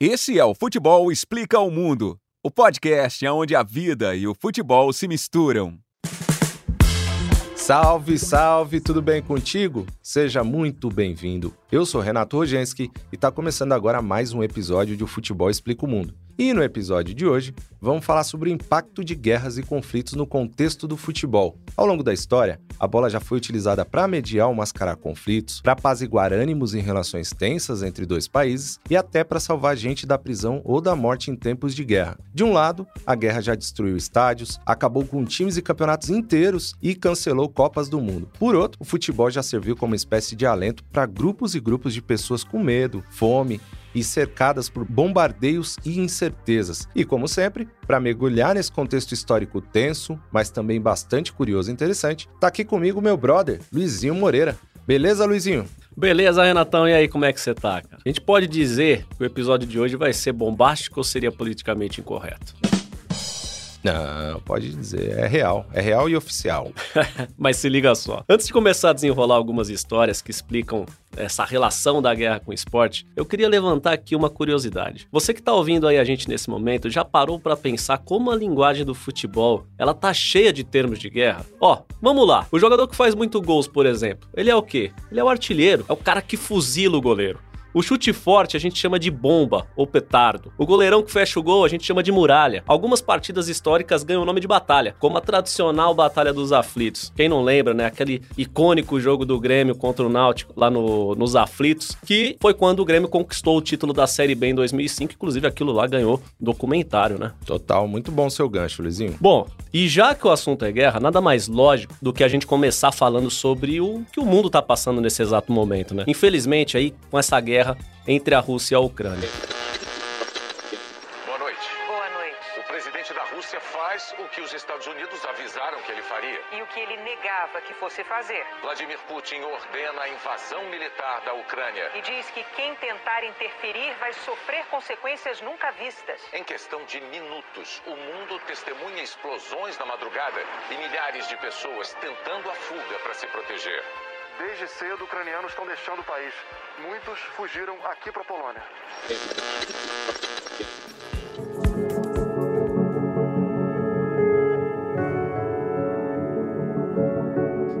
Esse é o Futebol Explica ao Mundo, o podcast onde a vida e o futebol se misturam. Salve, salve, tudo bem contigo? Seja muito bem-vindo. Eu sou Renato Rogenski e está começando agora mais um episódio de O Futebol Explica o Mundo. E no episódio de hoje, vamos falar sobre o impacto de guerras e conflitos no contexto do futebol. Ao longo da história, a bola já foi utilizada para mediar ou mascarar conflitos, para apaziguar ânimos em relações tensas entre dois países e até para salvar gente da prisão ou da morte em tempos de guerra. De um lado, a guerra já destruiu estádios, acabou com times e campeonatos inteiros e cancelou Copas do Mundo. Por outro, o futebol já serviu como espécie de alento para grupos e grupos de pessoas com medo, fome, e cercadas por bombardeios e incertezas. E como sempre, para mergulhar nesse contexto histórico tenso, mas também bastante curioso e interessante, tá aqui comigo meu brother, Luizinho Moreira. Beleza, Luizinho? Beleza, Renatão, e aí, como é que você tá, cara? A gente pode dizer que o episódio de hoje vai ser bombástico ou seria politicamente incorreto? Não, pode dizer, é real, é real e oficial. Mas se liga só. Antes de começar a desenrolar algumas histórias que explicam essa relação da guerra com o esporte, eu queria levantar aqui uma curiosidade. Você que está ouvindo aí a gente nesse momento, já parou para pensar como a linguagem do futebol, ela tá cheia de termos de guerra? Ó, vamos lá. O jogador que faz muito gols, por exemplo, ele é o quê? Ele é o artilheiro, é o cara que fuzila o goleiro. O chute forte a gente chama de bomba ou petardo. O goleirão que fecha o gol a gente chama de muralha. Algumas partidas históricas ganham o nome de batalha, como a tradicional Batalha dos Aflitos. Quem não lembra, né? Aquele icônico jogo do Grêmio contra o Náutico lá no, nos Aflitos, que foi quando o Grêmio conquistou o título da Série B em 2005. Inclusive aquilo lá ganhou documentário, né? Total, muito bom seu gancho, Luizinho. Bom, e já que o assunto é guerra, nada mais lógico do que a gente começar falando sobre o que o mundo tá passando nesse exato momento, né? Infelizmente aí com essa guerra guerra entre a Rússia e a Ucrânia. Boa noite. Boa noite. O presidente da Rússia faz o que os Estados Unidos avisaram que ele faria. E o que ele negava que fosse fazer. Vladimir Putin ordena a invasão militar da Ucrânia. E diz que quem tentar interferir vai sofrer consequências nunca vistas. Em questão de minutos, o mundo testemunha explosões na madrugada e milhares de pessoas tentando a fuga para se proteger. Desde cedo, ucranianos estão deixando o país. Muitos fugiram aqui para a Polônia.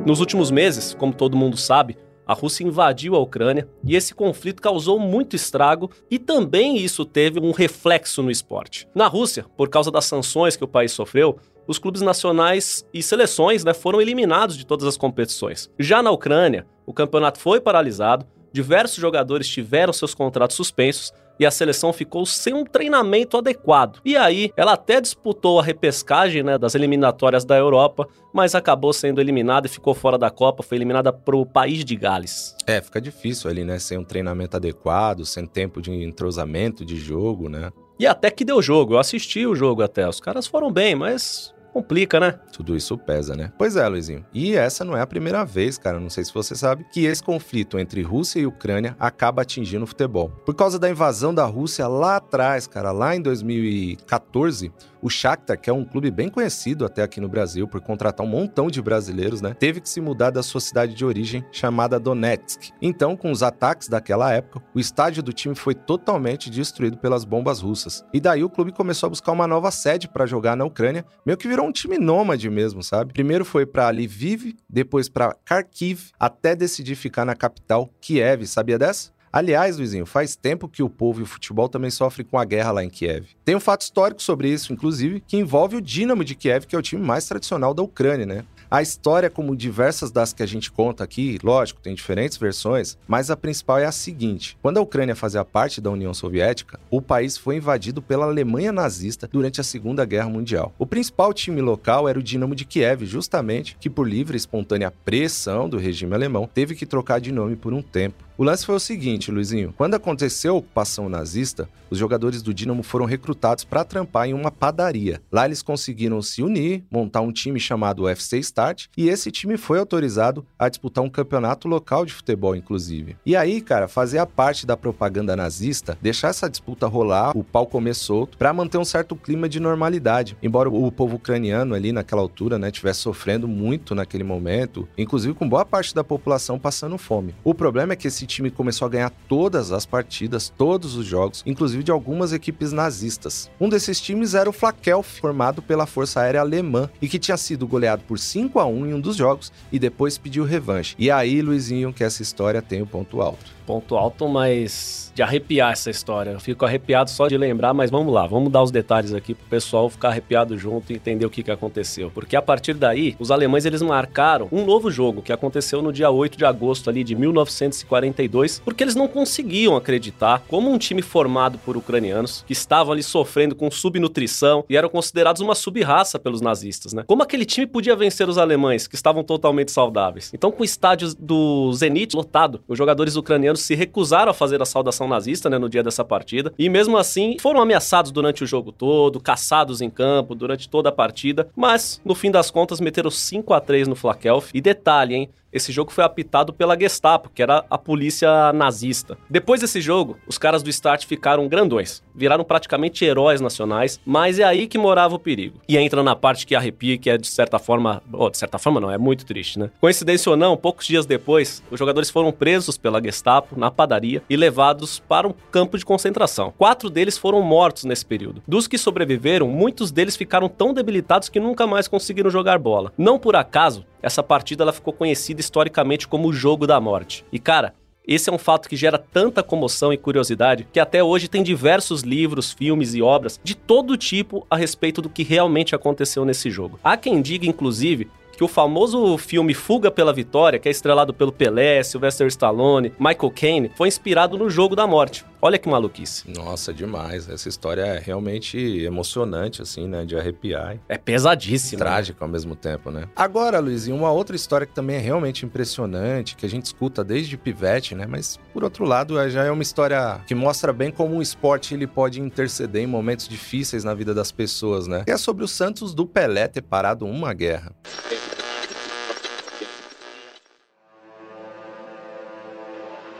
Nos últimos meses, como todo mundo sabe, a Rússia invadiu a Ucrânia e esse conflito causou muito estrago e também isso teve um reflexo no esporte. Na Rússia, por causa das sanções que o país sofreu, os clubes nacionais e seleções né, foram eliminados de todas as competições. Já na Ucrânia, o campeonato foi paralisado, diversos jogadores tiveram seus contratos suspensos e a seleção ficou sem um treinamento adequado. E aí, ela até disputou a repescagem né, das eliminatórias da Europa, mas acabou sendo eliminada e ficou fora da Copa, foi eliminada para o país de Gales. É, fica difícil ali, né? Sem um treinamento adequado, sem tempo de entrosamento de jogo, né? E até que deu jogo, eu assisti o jogo até. Os caras foram bem, mas complica, né? Tudo isso pesa, né? Pois é, Luizinho. E essa não é a primeira vez, cara, não sei se você sabe, que esse conflito entre Rússia e Ucrânia acaba atingindo o futebol. Por causa da invasão da Rússia lá atrás, cara, lá em 2014, o Shakhtar, que é um clube bem conhecido até aqui no Brasil por contratar um montão de brasileiros, né, teve que se mudar da sua cidade de origem, chamada Donetsk. Então, com os ataques daquela época, o estádio do time foi totalmente destruído pelas bombas russas. E daí o clube começou a buscar uma nova sede para jogar na Ucrânia, meio que virou um time nômade mesmo, sabe? Primeiro foi para Lviv, depois para Kharkiv, até decidir ficar na capital, Kiev. Sabia dessa? Aliás, Luizinho, faz tempo que o povo e o futebol também sofrem com a guerra lá em Kiev. Tem um fato histórico sobre isso, inclusive, que envolve o Dinamo de Kiev, que é o time mais tradicional da Ucrânia, né? A história, como diversas das que a gente conta aqui, lógico, tem diferentes versões, mas a principal é a seguinte: quando a Ucrânia fazia parte da União Soviética, o país foi invadido pela Alemanha nazista durante a Segunda Guerra Mundial. O principal time local era o Dinamo de Kiev, justamente, que por livre e espontânea pressão do regime alemão, teve que trocar de nome por um tempo. O lance foi o seguinte, Luizinho. Quando aconteceu a ocupação nazista, os jogadores do Dinamo foram recrutados para trampar em uma padaria. Lá eles conseguiram se unir, montar um time chamado UFC Start, e esse time foi autorizado a disputar um campeonato local de futebol, inclusive. E aí, cara, fazer a parte da propaganda nazista, deixar essa disputa rolar, o pau comer solto, para manter um certo clima de normalidade. Embora o povo ucraniano ali naquela altura, né, estivesse sofrendo muito naquele momento, inclusive com boa parte da população passando fome. O problema é que esse time começou a ganhar todas as partidas, todos os jogos, inclusive de algumas equipes nazistas. Um desses times era o Flakelf, formado pela Força Aérea Alemã e que tinha sido goleado por 5 a 1 em um dos jogos e depois pediu revanche. E aí, Luizinho, que essa história tem o ponto alto ponto alto, mas de arrepiar essa história. Eu fico arrepiado só de lembrar, mas vamos lá, vamos dar os detalhes aqui pro pessoal ficar arrepiado junto e entender o que, que aconteceu. Porque a partir daí, os alemães eles marcaram um novo jogo que aconteceu no dia 8 de agosto ali de 1942, porque eles não conseguiam acreditar como um time formado por ucranianos que estavam ali sofrendo com subnutrição e eram considerados uma subraça pelos nazistas, né? Como aquele time podia vencer os alemães que estavam totalmente saudáveis? Então, com o estádio do Zenit lotado, os jogadores ucranianos se recusaram a fazer a saudação nazista né, no dia dessa partida. E mesmo assim, foram ameaçados durante o jogo todo, caçados em campo durante toda a partida. Mas, no fim das contas, meteram 5 a 3 no Flakelf. E detalhe, hein? Esse jogo foi apitado pela Gestapo, que era a polícia nazista. Depois desse jogo, os caras do Start ficaram grandões, viraram praticamente heróis nacionais, mas é aí que morava o perigo. E entra na parte que arrepia, que é de certa forma, oh, de certa forma não, é muito triste, né? Coincidência ou não, poucos dias depois, os jogadores foram presos pela Gestapo na padaria e levados para um campo de concentração. Quatro deles foram mortos nesse período. Dos que sobreviveram, muitos deles ficaram tão debilitados que nunca mais conseguiram jogar bola. Não por acaso, essa partida ela ficou conhecida historicamente como o Jogo da Morte. E cara, esse é um fato que gera tanta comoção e curiosidade que até hoje tem diversos livros, filmes e obras de todo tipo a respeito do que realmente aconteceu nesse jogo. Há quem diga, inclusive, que o famoso filme Fuga pela Vitória, que é estrelado pelo Pelé, Sylvester Stallone, Michael Caine, foi inspirado no Jogo da Morte. Olha que maluquice. Nossa, demais. Essa história é realmente emocionante, assim, né? De arrepiar. É pesadíssima. Trágica ao mesmo tempo, né? Agora, Luizinho, uma outra história que também é realmente impressionante, que a gente escuta desde pivete, né? Mas, por outro lado, é, já é uma história que mostra bem como o esporte ele pode interceder em momentos difíceis na vida das pessoas, né? é sobre o Santos do Pelé ter parado uma guerra.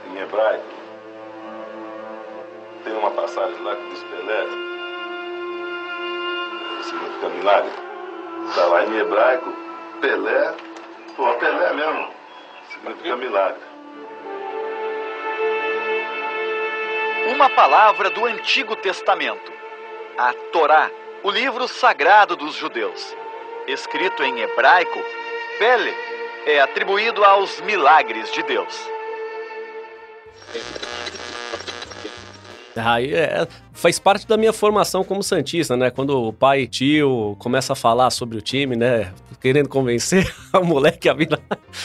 Em hebraico, tem uma passagem lá que diz Pelé, significa milagre. Está lá em hebraico, Pelé, pô, Pelé mesmo, significa milagre. Uma palavra do Antigo Testamento, a Torá, o livro sagrado dos judeus. Escrito em hebraico, Pele é atribuído aos milagres de Deus. Aí é, faz parte da minha formação como Santista, né? Quando o pai, tio, começa a falar sobre o time, né? Querendo convencer o moleque a.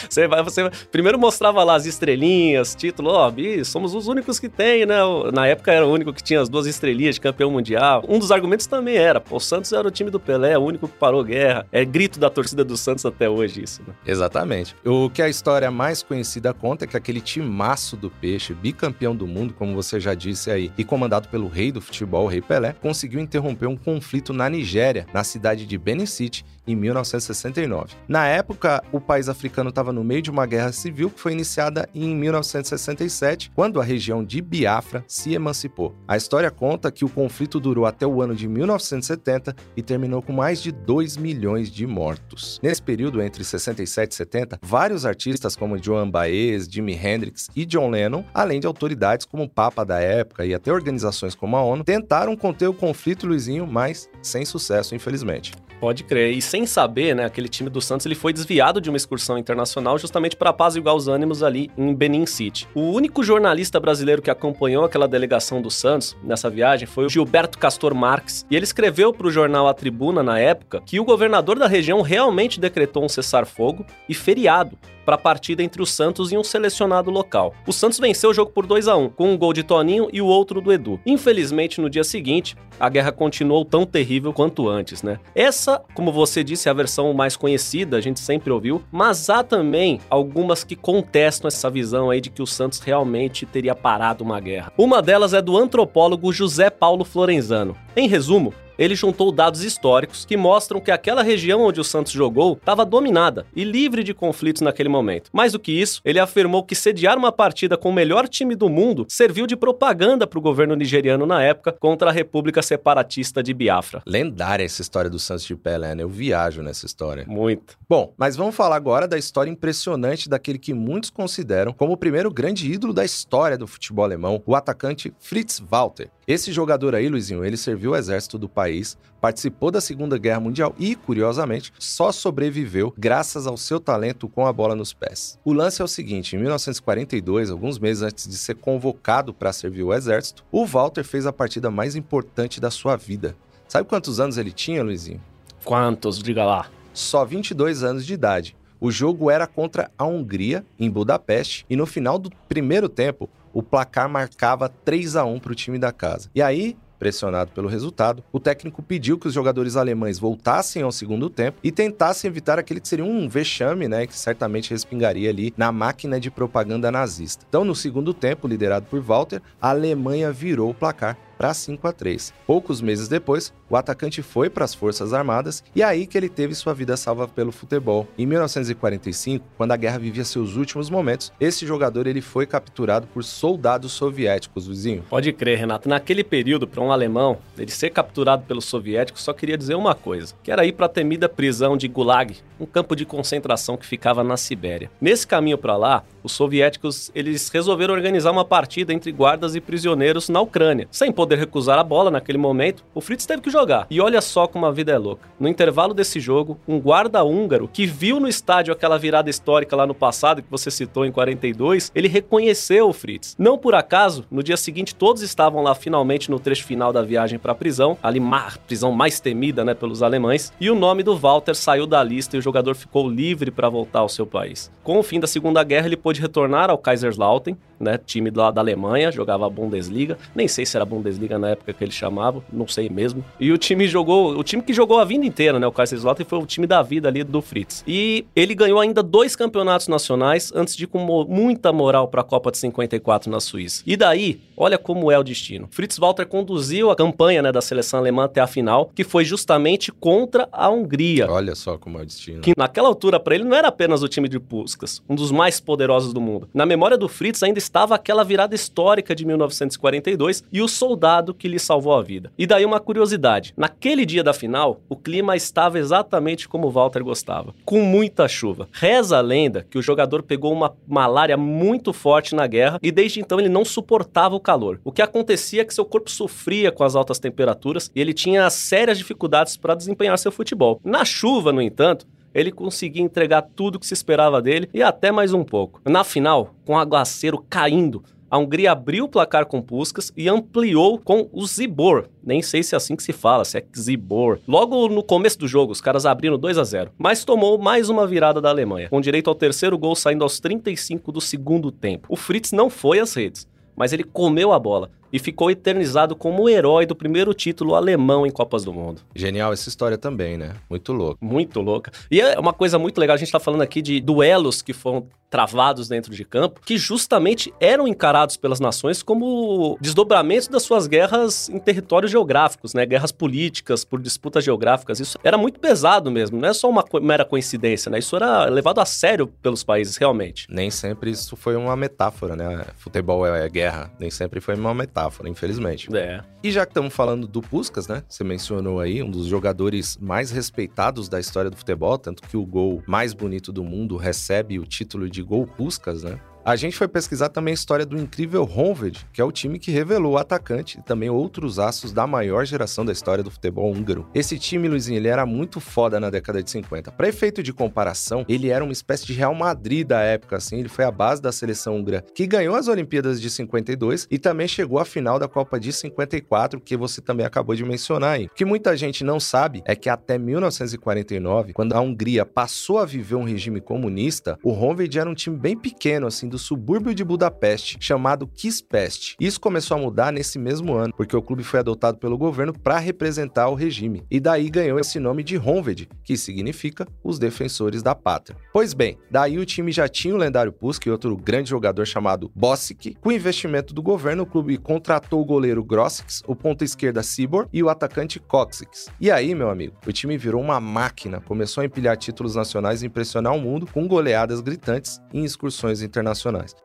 Você vai, você primeiro mostrava lá as estrelinhas, título, ó, oh, somos os únicos que tem, né? Na época era o único que tinha as duas estrelinhas de campeão mundial. Um dos argumentos também era, pô, o Santos era o time do Pelé, o único que parou guerra. É grito da torcida do Santos até hoje isso, né? Exatamente. O que a história mais conhecida conta é que aquele timaço do Peixe, bicampeão do mundo, como você já disse aí, e comandado pelo rei do futebol, o Rei Pelé, conseguiu interromper um conflito na Nigéria, na cidade de Benin City, em 1969. Na época, o país africano estava no meio de uma guerra civil que foi iniciada em 1967, quando a região de Biafra se emancipou. A história conta que o conflito durou até o ano de 1970 e terminou com mais de 2 milhões de mortos. Nesse período, entre 67 e 70, vários artistas como Joan Baez, Jimi Hendrix e John Lennon, além de autoridades como o Papa da época e até organizações como a ONU, tentaram conter o conflito, Luizinho, mas sem sucesso, infelizmente. Pode crer. E sem saber, né, aquele time do Santos ele foi desviado de uma excursão internacional justamente para apaziguar os ânimos ali em Benin City. O único jornalista brasileiro que acompanhou aquela delegação do Santos nessa viagem foi o Gilberto Castor Marques, e ele escreveu para o jornal A Tribuna na época que o governador da região realmente decretou um cessar-fogo e feriado para a partida entre o Santos e um selecionado local. O Santos venceu o jogo por 2 a 1 com um gol de Toninho e o outro do Edu. Infelizmente, no dia seguinte, a guerra continuou tão terrível quanto antes, né? Essa, como você disse, é a versão mais conhecida, a gente sempre ouviu, mas há também algumas que contestam essa visão aí de que o Santos realmente teria parado uma guerra. Uma delas é do antropólogo José Paulo Florenzano. Em resumo, ele juntou dados históricos que mostram que aquela região onde o Santos jogou estava dominada e livre de conflitos naquele momento. Mais do que isso, ele afirmou que sediar uma partida com o melhor time do mundo serviu de propaganda para o governo nigeriano na época contra a República Separatista de Biafra. Lendária essa história do Santos de Pelé, né? Eu viajo nessa história. Muito. Bom, mas vamos falar agora da história impressionante daquele que muitos consideram como o primeiro grande ídolo da história do futebol alemão, o atacante Fritz Walter. Esse jogador aí, Luizinho, ele serviu o exército do país, participou da Segunda Guerra Mundial e, curiosamente, só sobreviveu graças ao seu talento com a bola nos pés. O lance é o seguinte: em 1942, alguns meses antes de ser convocado para servir o exército, o Walter fez a partida mais importante da sua vida. Sabe quantos anos ele tinha, Luizinho? Quantos? Diga lá. Só 22 anos de idade. O jogo era contra a Hungria, em Budapeste, e no final do primeiro tempo, o placar marcava 3 a 1 para o time da casa. E aí, pressionado pelo resultado, o técnico pediu que os jogadores alemães voltassem ao segundo tempo e tentassem evitar aquele que seria um vexame, né, que certamente respingaria ali na máquina de propaganda nazista. Então, no segundo tempo, liderado por Walter, a Alemanha virou o placar para 5 a 3. Poucos meses depois, o atacante foi para as Forças Armadas e é aí que ele teve sua vida salva pelo futebol. Em 1945, quando a guerra vivia seus últimos momentos, esse jogador ele foi capturado por soldados soviéticos, vizinho. Pode crer, Renato. Naquele período, para um alemão, ele ser capturado pelos soviéticos só queria dizer uma coisa, que era ir para a temida prisão de Gulag, um campo de concentração que ficava na Sibéria. Nesse caminho para lá, os soviéticos eles resolveram organizar uma partida entre guardas e prisioneiros na Ucrânia. Sem poder recusar a bola naquele momento, o Fritz teve que jogar. E olha só como a vida é louca. No intervalo desse jogo, um guarda húngaro que viu no estádio aquela virada histórica lá no passado que você citou em 42, ele reconheceu o Fritz. Não por acaso, no dia seguinte todos estavam lá finalmente no trecho final da viagem para a prisão, ali prisão mais temida, né, pelos alemães, e o nome do Walter saiu da lista e o jogador ficou livre para voltar ao seu país. Com o fim da Segunda Guerra, ele pôde retornar ao Kaiserslautern, né, time lá da Alemanha, jogava a Bundesliga, nem sei se era Bundesliga na época que eles chamavam, não sei mesmo. E o time jogou, o time que jogou a vida inteira, né, o Kaiserslautern foi o time da vida ali do Fritz. E ele ganhou ainda dois campeonatos nacionais antes de ir com muita moral para a Copa de 54 na Suíça. E daí, olha como é o destino. Fritz Walter conduziu a campanha, né, da seleção alemã até a final, que foi justamente contra a Hungria. Olha só como é o destino. Que naquela altura para ele não era apenas o time de Puskas, um dos mais poderosos do mundo. Na memória do Fritz ainda estava aquela virada histórica de 1942 e o soldado que lhe salvou a vida. E daí uma curiosidade: naquele dia da final, o clima estava exatamente como Walter gostava, com muita chuva. Reza a lenda que o jogador pegou uma malária muito forte na guerra e desde então ele não suportava o calor. O que acontecia é que seu corpo sofria com as altas temperaturas e ele tinha sérias dificuldades para desempenhar seu futebol. Na chuva, no entanto, ele conseguia entregar tudo que se esperava dele e até mais um pouco. Na final, com o aguaceiro caindo, a Hungria abriu o placar com Puskas e ampliou com o Zibor. Nem sei se é assim que se fala, se é Zibor. Logo no começo do jogo, os caras abriram 2 a 0 mas tomou mais uma virada da Alemanha, com direito ao terceiro gol saindo aos 35 do segundo tempo. O Fritz não foi às redes, mas ele comeu a bola e ficou eternizado como o herói do primeiro título alemão em Copas do Mundo. Genial essa história também, né? Muito louco. Muito louca. E é uma coisa muito legal, a gente tá falando aqui de duelos que foram travados dentro de campo, que justamente eram encarados pelas nações como desdobramentos das suas guerras em territórios geográficos, né? Guerras políticas por disputas geográficas. Isso era muito pesado mesmo, não é só uma mera coincidência, né? Isso era levado a sério pelos países, realmente. Nem sempre isso foi uma metáfora, né? Futebol é guerra, nem sempre foi uma metáfora, infelizmente. É. E já que estamos falando do Puskas, né? Você mencionou aí um dos jogadores mais respeitados da história do futebol, tanto que o gol mais bonito do mundo recebe o título de gol Puskas, né? A gente foi pesquisar também a história do incrível Honved, que é o time que revelou o atacante e também outros astros da maior geração da história do futebol húngaro. Esse time, Luizinho, ele era muito foda na década de 50. Para efeito de comparação, ele era uma espécie de Real Madrid da época, assim. Ele foi a base da seleção húngara, que ganhou as Olimpíadas de 52 e também chegou à final da Copa de 54, que você também acabou de mencionar aí. O que muita gente não sabe é que até 1949, quando a Hungria passou a viver um regime comunista, o Honved era um time bem pequeno, assim, do subúrbio de Budapeste chamado Kispest. Isso começou a mudar nesse mesmo ano, porque o clube foi adotado pelo governo para representar o regime, e daí ganhou esse nome de Honved, que significa os defensores da pátria. Pois bem, daí o time já tinha o lendário Pusk e outro grande jogador chamado Bossic. Com investimento do governo, o clube contratou o goleiro Grossix, o ponta esquerda Cibor e o atacante Coxix. E aí, meu amigo, o time virou uma máquina, começou a empilhar títulos nacionais e impressionar o mundo com goleadas gritantes em excursões internacionais.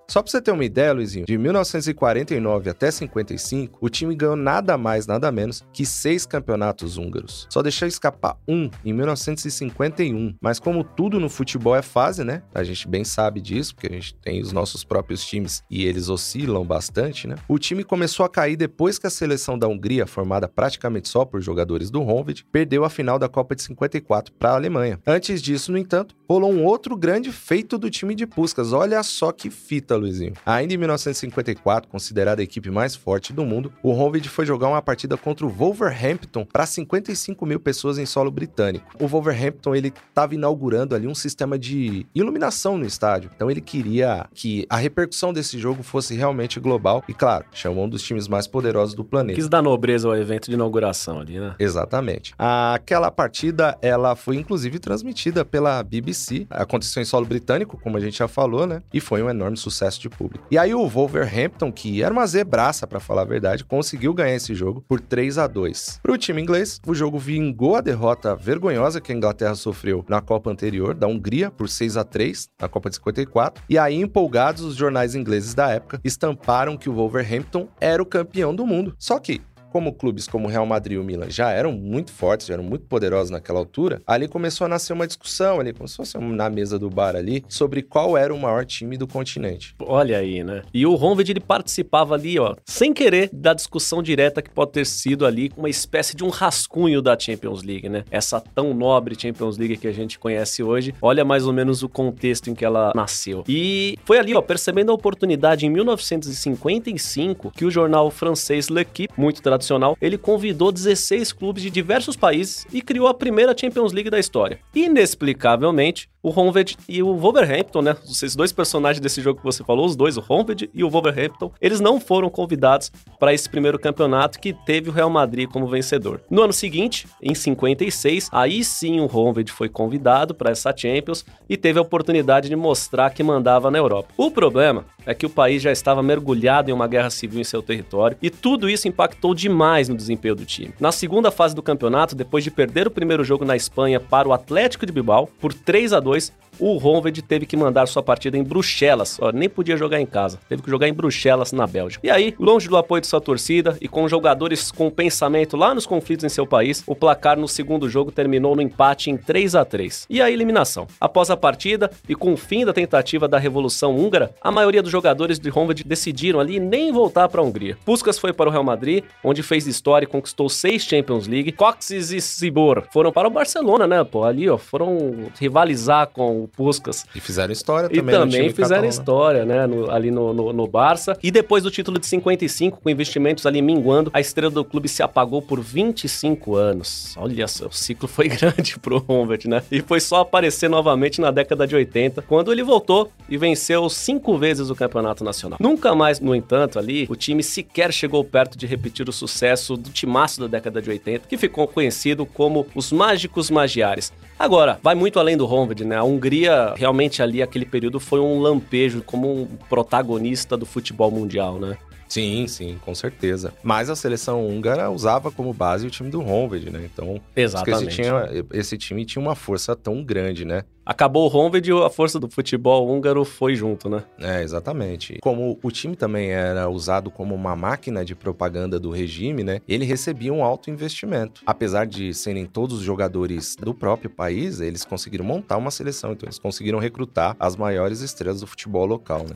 Só pra você ter uma ideia, Luizinho, de 1949 até 55, o time ganhou nada mais, nada menos que seis campeonatos húngaros. Só deixou escapar um em 1951. Mas como tudo no futebol é fase, né? A gente bem sabe disso, porque a gente tem os nossos próprios times e eles oscilam bastante, né? O time começou a cair depois que a seleção da Hungria, formada praticamente só por jogadores do Honved, perdeu a final da Copa de 54 para a Alemanha. Antes disso, no entanto, rolou um outro grande feito do time de Puskas. Olha só que fita, Luizinho. Ainda em 1954, considerada a equipe mais forte do mundo, o Honved foi jogar uma partida contra o Wolverhampton para 55 mil pessoas em solo britânico. O Wolverhampton ele estava inaugurando ali um sistema de iluminação no estádio, então ele queria que a repercussão desse jogo fosse realmente global e, claro, chamou um dos times mais poderosos do planeta. Quis dar nobreza ao evento de inauguração ali, né? Exatamente. Aquela partida, ela foi inclusive transmitida pela BBC. Aconteceu em solo britânico, como a gente já falou, né? E foi um enorme sucesso de público. E aí o Wolverhampton, que era uma zebraça para falar a verdade, conseguiu ganhar esse jogo por 3 a 2. Para o time inglês, o jogo vingou a derrota vergonhosa que a Inglaterra sofreu na Copa anterior da Hungria por 6 a 3 na Copa de 54. E aí empolgados os jornais ingleses da época estamparam que o Wolverhampton era o campeão do mundo. Só que como clubes como o Real Madrid e o Milan já eram muito fortes, já eram muito poderosos naquela altura, ali começou a nascer uma discussão ali, como se fosse na mesa do bar ali, sobre qual era o maior time do continente. Olha aí, né? E o Honved ele participava ali, ó, sem querer, da discussão direta que pode ter sido ali uma espécie de um rascunho da Champions League, né? Essa tão nobre Champions League que a gente conhece hoje. Olha mais ou menos o contexto em que ela nasceu. E foi ali, ó, percebendo a oportunidade em 1955 que o jornal francês L'Equipe, muito tradicional tradicional, ele convidou 16 clubes de diversos países e criou a primeira Champions League da história. Inexplicavelmente, o Honved e o Wolverhampton, né? Esses dois personagens desse jogo que você falou, os dois, o Honved e o Wolverhampton, eles não foram convidados para esse primeiro campeonato que teve o Real Madrid como vencedor. No ano seguinte, em 56, aí sim o Honved foi convidado para essa Champions e teve a oportunidade de mostrar que mandava na Europa. O problema é que o país já estava mergulhado em uma guerra civil em seu território e tudo isso impactou demais no desempenho do time. Na segunda fase do campeonato, depois de perder o primeiro jogo na Espanha para o Atlético de Bilbao por 3 a 2, 2 o Honved teve que mandar sua partida em Bruxelas. Ó, nem podia jogar em casa, teve que jogar em Bruxelas, na Bélgica. E aí, longe do apoio de sua torcida e com jogadores com pensamento lá nos conflitos em seu país, o placar no segundo jogo terminou no empate em 3 a 3 E a eliminação. Após a partida e com o fim da tentativa da Revolução Húngara, a maioria dos jogadores de Honved decidiram ali nem voltar para a Hungria. Puskas foi para o Real Madrid, onde fez história e conquistou seis Champions League. Coxes e Sibor foram para o Barcelona, né, pô? Ali, ó, foram rivalizar com o Puskas. E fizeram história E também. no também fizeram catalão, né? história, né? no- ali no, no, no Barça. E depois do título de 55, com investimentos ali minguando, a estrela do clube se apagou por 25 anos. Olha só, o ciclo foi grande pro Honved, né? E foi só aparecer novamente na década de 80, quando ele voltou e venceu cinco vezes o campeonato nacional. Nunca mais, no entanto, ali, o time sequer chegou perto de repetir o sucesso do timaço da década de 80, que ficou conhecido como os Mágicos Magiares. Agora, vai muito além do Honved, né? A Hungria, realmente ali, aquele período foi um lampejo como um protagonista do futebol mundial, né? Sim, sim, com certeza. Mas a seleção húngara usava como base o time do Honved, né? Então, Exatamente. esse, tinha, esse time tinha uma força tão grande, né? Acabou o Honved e a força do futebol húngaro foi junto, né? É, exatamente. Como o time também era usado como uma máquina de propaganda do regime, né? Ele recebia um alto investimento. Apesar de serem todos jogadores do próprio país, eles conseguiram montar uma seleção, então eles conseguiram recrutar as maiores estrelas do futebol local, né?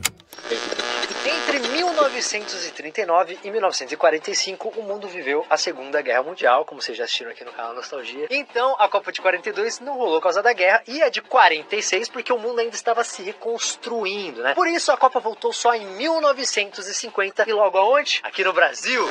Entre 1939 e 1945, o mundo viveu a Segunda Guerra Mundial, como vocês já assistiram aqui no canal Nostalgia. Então, a Copa de 42 não rolou por causa da guerra e a de 46 porque o mundo ainda estava se reconstruindo, né? Por isso, a Copa voltou só em 1950 e logo aonde? Aqui no Brasil.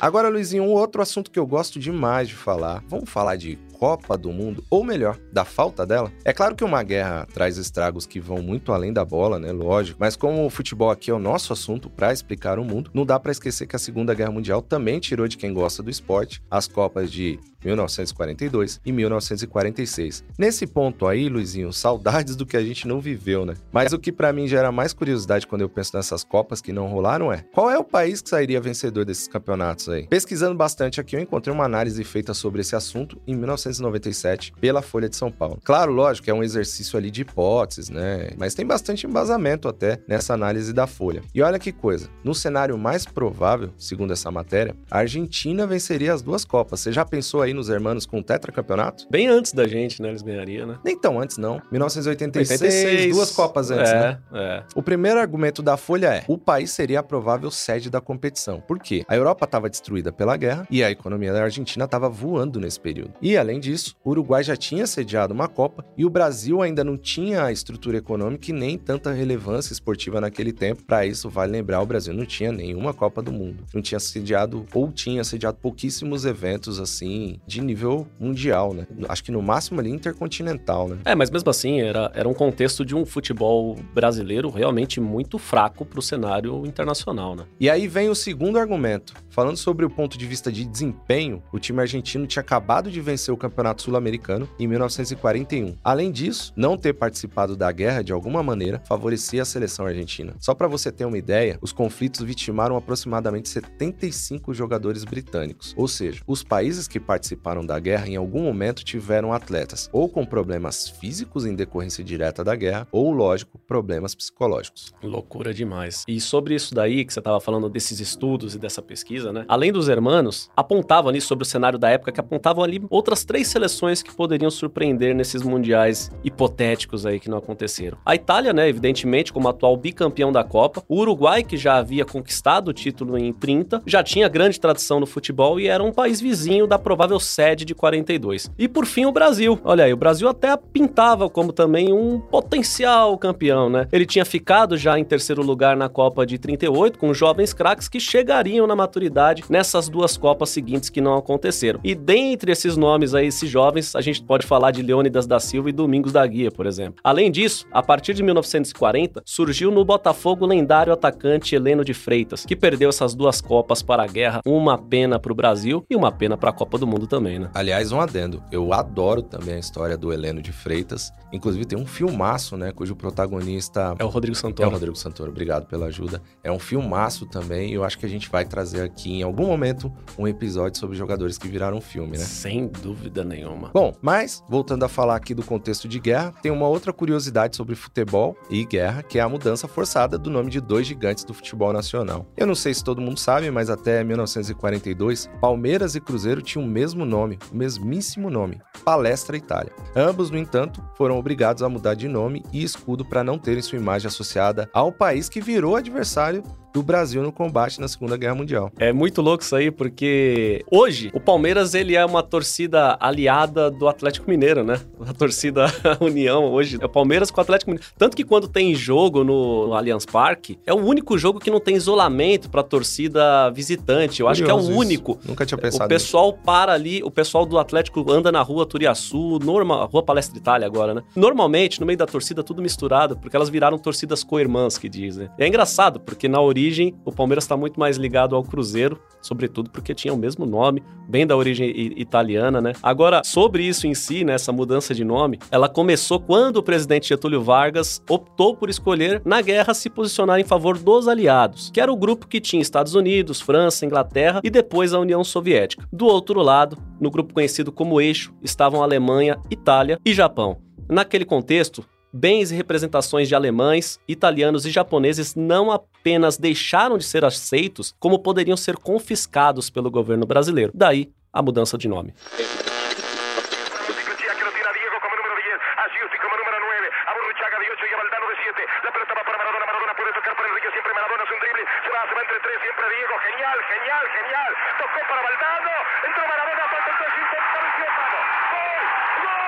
Agora, Luizinho, um outro assunto que eu gosto demais de falar. Vamos falar de Copa do Mundo, ou melhor, da falta dela? É claro que uma guerra traz estragos que vão muito além da bola, né? Lógico. Mas como o futebol aqui é o nosso assunto para explicar o mundo, não dá para esquecer que a Segunda Guerra Mundial também tirou de quem gosta do esporte as Copas de 1942 e 1946. Nesse ponto aí, Luizinho, saudades do que a gente não viveu, né? Mas o que para mim gera mais curiosidade quando eu penso nessas Copas que não rolaram é: qual é o país que sairia vencedor desses campeonatos aí? Pesquisando bastante aqui, eu encontrei uma análise feita sobre esse assunto em 1997 pela Folha de São Paulo. Claro, lógico, é um exercício ali de hipóteses, né? Mas tem bastante embasamento até nessa análise da Folha. E olha que coisa, no cenário mais provável, segundo essa matéria, a Argentina venceria as duas Copas. Você já pensou aí nos hermanos com o tetracampeonato? Bem antes da gente, né? Eles ganhariam, né? Nem tão antes, não. 1986, 86, duas Copas antes, é, né? É. O primeiro argumento da Folha é: o país seria a provável sede da competição. Por quê? A Europa estava destruída pela guerra e a economia da Argentina estava voando nesse período. E além disso, o Uruguai já tinha sediado uma Copa e o Brasil ainda não tinha a estrutura econômica e nem tanta relevância esportiva naquele tempo. Para isso, vale lembrar, o Brasil não tinha nenhuma Copa do Mundo. Não tinha sediado ou tinha sediado pouquíssimos eventos assim de nível mundial, né? Acho que no máximo ali intercontinental, né? É, mas mesmo assim, era, era um contexto de um futebol brasileiro realmente muito fraco pro cenário internacional, né? E aí vem o segundo argumento. Falando sobre o ponto de vista de desempenho, o time argentino tinha acabado de vencer o Campeonato Sul-Americano em 1941. Além disso, não ter participado da guerra de alguma maneira favorecia a seleção argentina. Só para você ter uma ideia, os conflitos vitimaram aproximadamente 75 jogadores britânicos. Ou seja, os países que participaram da guerra em algum momento tiveram atletas ou com problemas físicos em decorrência direta da guerra, ou, lógico, problemas psicológicos. Loucura demais. E sobre isso daí que você estava falando desses estudos e dessa pesquisa, né? Além dos hermanos, apontavam ali sobre o cenário da época que apontavam ali outras três seleções que poderiam surpreender nesses mundiais hipotéticos aí que não aconteceram. A Itália, né, evidentemente, como atual bicampeão da Copa, o Uruguai que já havia conquistado o título em 30, já tinha grande tradição no futebol e era um país vizinho da provável sede de 42. E por fim o Brasil. Olha aí, o Brasil até pintava como também um potencial campeão, né? Ele tinha ficado já em terceiro lugar na Copa de 38 com jovens craques que chegariam na maturidade nessas duas Copas seguintes que não aconteceram. E dentre esses nomes aí, esses jovens, a gente pode falar de Leônidas da Silva e Domingos da Guia, por exemplo. Além disso, a partir de 1940, surgiu no Botafogo o lendário atacante Heleno de Freitas, que perdeu essas duas Copas para a guerra, uma pena para o Brasil e uma pena para a Copa do Mundo também, né? Aliás, um adendo. Eu adoro também a história do Heleno de Freitas. Inclusive, tem um filmaço, né? Cujo protagonista. É o Rodrigo É Santoro. o Rodrigo Santoro, obrigado pela ajuda. É um filmaço também, e eu acho que a gente vai trazer aqui em algum momento um episódio sobre jogadores que viraram filme, né? Sem dúvida nenhuma. Bom, mas voltando a falar aqui do contexto de guerra, tem uma outra curiosidade sobre futebol e guerra, que é a mudança forçada do nome de dois gigantes do futebol nacional. Eu não sei se todo mundo sabe, mas até 1942, Palmeiras e Cruzeiro tinham o mesmo nome, o mesmíssimo nome, Palestra Itália. Ambos, no entanto, foram obrigados a mudar de nome e escudo para não terem sua imagem associada ao país que virou adversário do Brasil no combate na Segunda Guerra Mundial. É muito louco isso aí, porque hoje o Palmeiras ele é uma torcida aliada do Atlético Mineiro, né? A torcida União hoje é o Palmeiras com o Atlético Mineiro. Tanto que quando tem jogo no, no Allianz Parque, é o único jogo que não tem isolamento pra torcida visitante. Eu acho que é o Curioso isso. único. Nunca tinha O pensado nisso. pessoal para ali, o pessoal do Atlético anda na rua Turiaçu, normal, rua Palestra Itália agora, né? Normalmente, no meio da torcida, tudo misturado, porque elas viraram torcidas co-irmãs, que dizem. E é engraçado, porque na origem, o Palmeiras está muito mais ligado ao Cruzeiro, sobretudo porque tinha o mesmo nome, bem da origem italiana, né? Agora, sobre isso em si, né, essa mudança de nome, ela começou quando o presidente Getúlio Vargas optou por escolher, na guerra, se posicionar em favor dos aliados, que era o grupo que tinha Estados Unidos, França, Inglaterra e depois a União Soviética. Do outro lado, no grupo conhecido como Eixo, estavam Alemanha, Itália e Japão. Naquele contexto, bens e representações de alemães, italianos e japoneses não apenas deixaram de ser aceitos, como poderiam ser confiscados pelo governo brasileiro. Daí a mudança de nome. Ciclechea que lo tira Diego como número 10. A Giusti como número 9. A Burruchaga de 8 y a Valdano de 7. La pelota va para Maradona. Maradona puede tocar para Enrique. Siempre Maradona es un drible. Se va, se va entre tres. Siempre Diego. Genial, genial, genial. Tocó para Valdano. Entró Maradona. Falta el 3. Intervención. Vamos. ¡Gol! ¡Gol!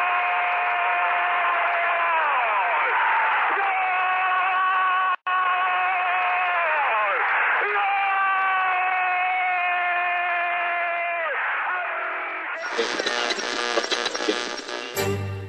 ¡Gol!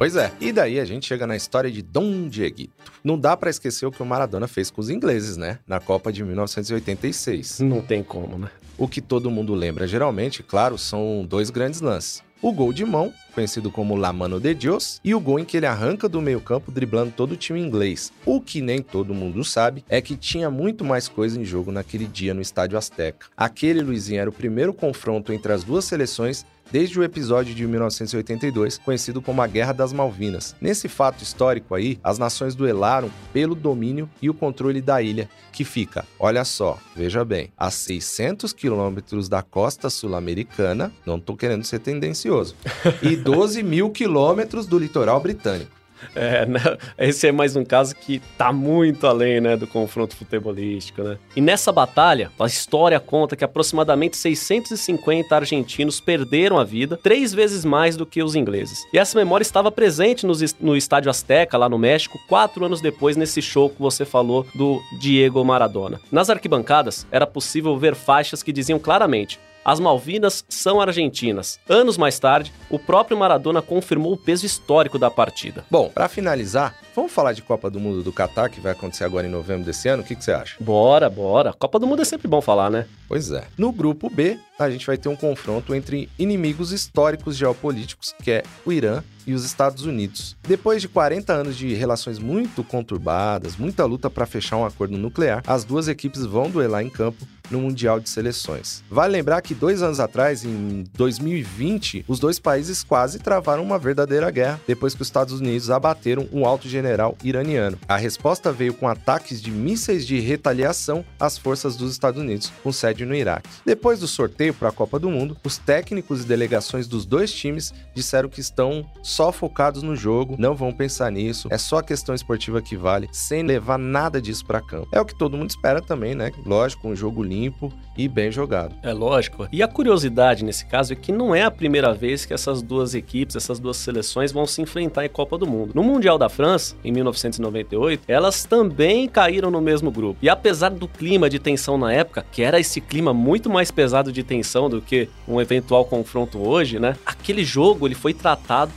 Pois é. E daí a gente chega na história de Dom Dieguito. Não dá pra esquecer o que o Maradona fez com os ingleses, né? Na Copa de 1986. Não tem como, né? O que todo mundo lembra geralmente, claro, são dois grandes lances. O gol de mão, conhecido como La Mano de Dios, e o gol em que ele arranca do meio-campo driblando todo o time inglês. O que nem todo mundo sabe é que tinha muito mais coisa em jogo naquele dia no Estádio Azteca. Aquele, Luizinho, era o primeiro confronto entre as duas seleções desde o episódio de 1982, conhecido como a Guerra das Malvinas. Nesse fato histórico aí, as nações duelaram pelo domínio e o controle da ilha, que fica, olha só, veja bem, a 600 quilômetros da costa sul-americana, não tô querendo ser tendencioso, e 12 mil quilômetros do litoral britânico. É, né? esse é mais um caso que tá muito além, né, do confronto futebolístico, né? E nessa batalha, a história conta que aproximadamente 650 argentinos perderam a vida, três vezes mais do que os ingleses. E essa memória estava presente no Estádio Azteca, lá no México, quatro anos depois, nesse show que você falou do Diego Maradona. Nas arquibancadas, era possível ver faixas que diziam claramente as Malvinas são argentinas. Anos mais tarde, o próprio Maradona confirmou o peso histórico da partida. Bom, para finalizar, vamos falar de Copa do Mundo do Catar, que vai acontecer agora em novembro desse ano? O que, que você acha? Bora, bora. Copa do Mundo é sempre bom falar, né? Pois é. No grupo B, a gente vai ter um confronto entre inimigos históricos geopolíticos, que é o Irã e os Estados Unidos. Depois de 40 anos de relações muito conturbadas, muita luta para fechar um acordo nuclear, as duas equipes vão duelar em campo no Mundial de Seleções. Vale lembrar que dois anos atrás, em 2020, os dois países quase travaram uma verdadeira guerra depois que os Estados Unidos abateram um alto general iraniano. A resposta veio com ataques de mísseis de retaliação às forças dos Estados Unidos, com sede no Iraque. Depois do sorteio para a Copa do Mundo, os técnicos e delegações dos dois times disseram que estão só focados no jogo, não vão pensar nisso, é só a questão esportiva que vale, sem levar nada disso para campo. É o que todo mundo espera também, né? Lógico, um jogo limpo e bem jogado. É lógico. E a curiosidade nesse caso é que não é a primeira vez que essas duas equipes, essas duas seleções vão se enfrentar em Copa do Mundo. No Mundial da França, em 1998, elas também caíram no mesmo grupo. E apesar do clima de tensão na época, que era esse clima muito mais pesado de tensão do que um eventual confronto hoje, né? Aquele jogo ele foi tratado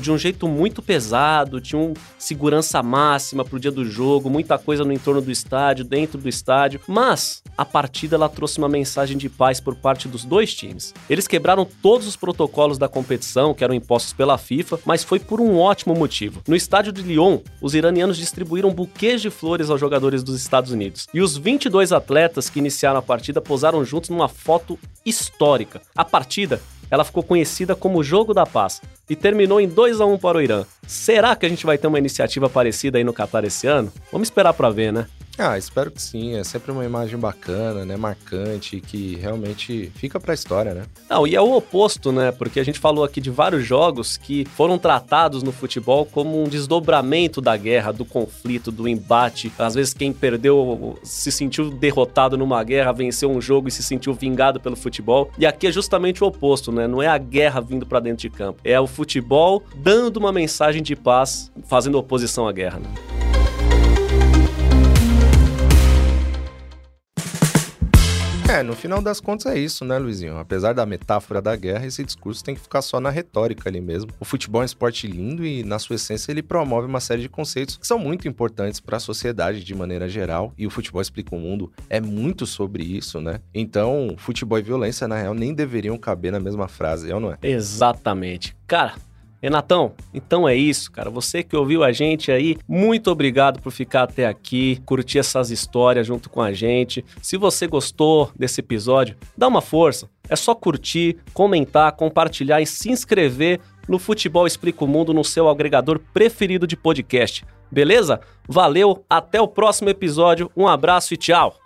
de um jeito muito pesado, tinha um segurança máxima pro dia do jogo, muita coisa no entorno do estádio, dentro do estádio, mas a partida ela trouxe uma mensagem de paz por parte dos dois times. Eles quebraram todos os protocolos da competição que eram impostos pela FIFA, mas foi por um ótimo motivo. No estádio de Lyon, os iranianos distribuíram buquês de flores aos jogadores dos Estados Unidos. E os 22 atletas que iniciaram a partida posaram juntos numa foto histórica. A partida ela ficou conhecida como Jogo da Paz e terminou em 2 a 1 para o Irã. Será que a gente vai ter uma iniciativa parecida aí no Catar esse ano? Vamos esperar para ver, né? Ah, espero que sim. É sempre uma imagem bacana, né? Marcante, que realmente fica pra história, né? Não, e é o oposto, né? Porque a gente falou aqui de vários jogos que foram tratados no futebol como um desdobramento da guerra, do conflito, do embate. Às vezes quem perdeu se sentiu derrotado numa guerra, venceu um jogo e se sentiu vingado pelo futebol. E aqui é justamente o oposto, né? Não é a guerra vindo para dentro de campo. É o futebol dando uma mensagem de paz, fazendo oposição à guerra, né? É, no final das contas é isso, né, Luizinho? Apesar da metáfora da guerra, esse discurso tem que ficar só na retórica ali mesmo. O futebol é um esporte lindo e, na sua essência, ele promove uma série de conceitos que são muito importantes para a sociedade de maneira geral. E o futebol explica o mundo é muito sobre isso, né? Então, futebol e violência, na real, nem deveriam caber na mesma frase, é ou não é? Exatamente. Cara, Renatão, então é isso, cara. Você que ouviu a gente aí, muito obrigado por ficar até aqui, curtir essas histórias junto com a gente. Se você gostou desse episódio, dá uma força. É só curtir, comentar, compartilhar e se inscrever no Futebol Explica o Mundo no seu agregador preferido de podcast. Beleza? Valeu, até o próximo episódio. Um abraço e tchau.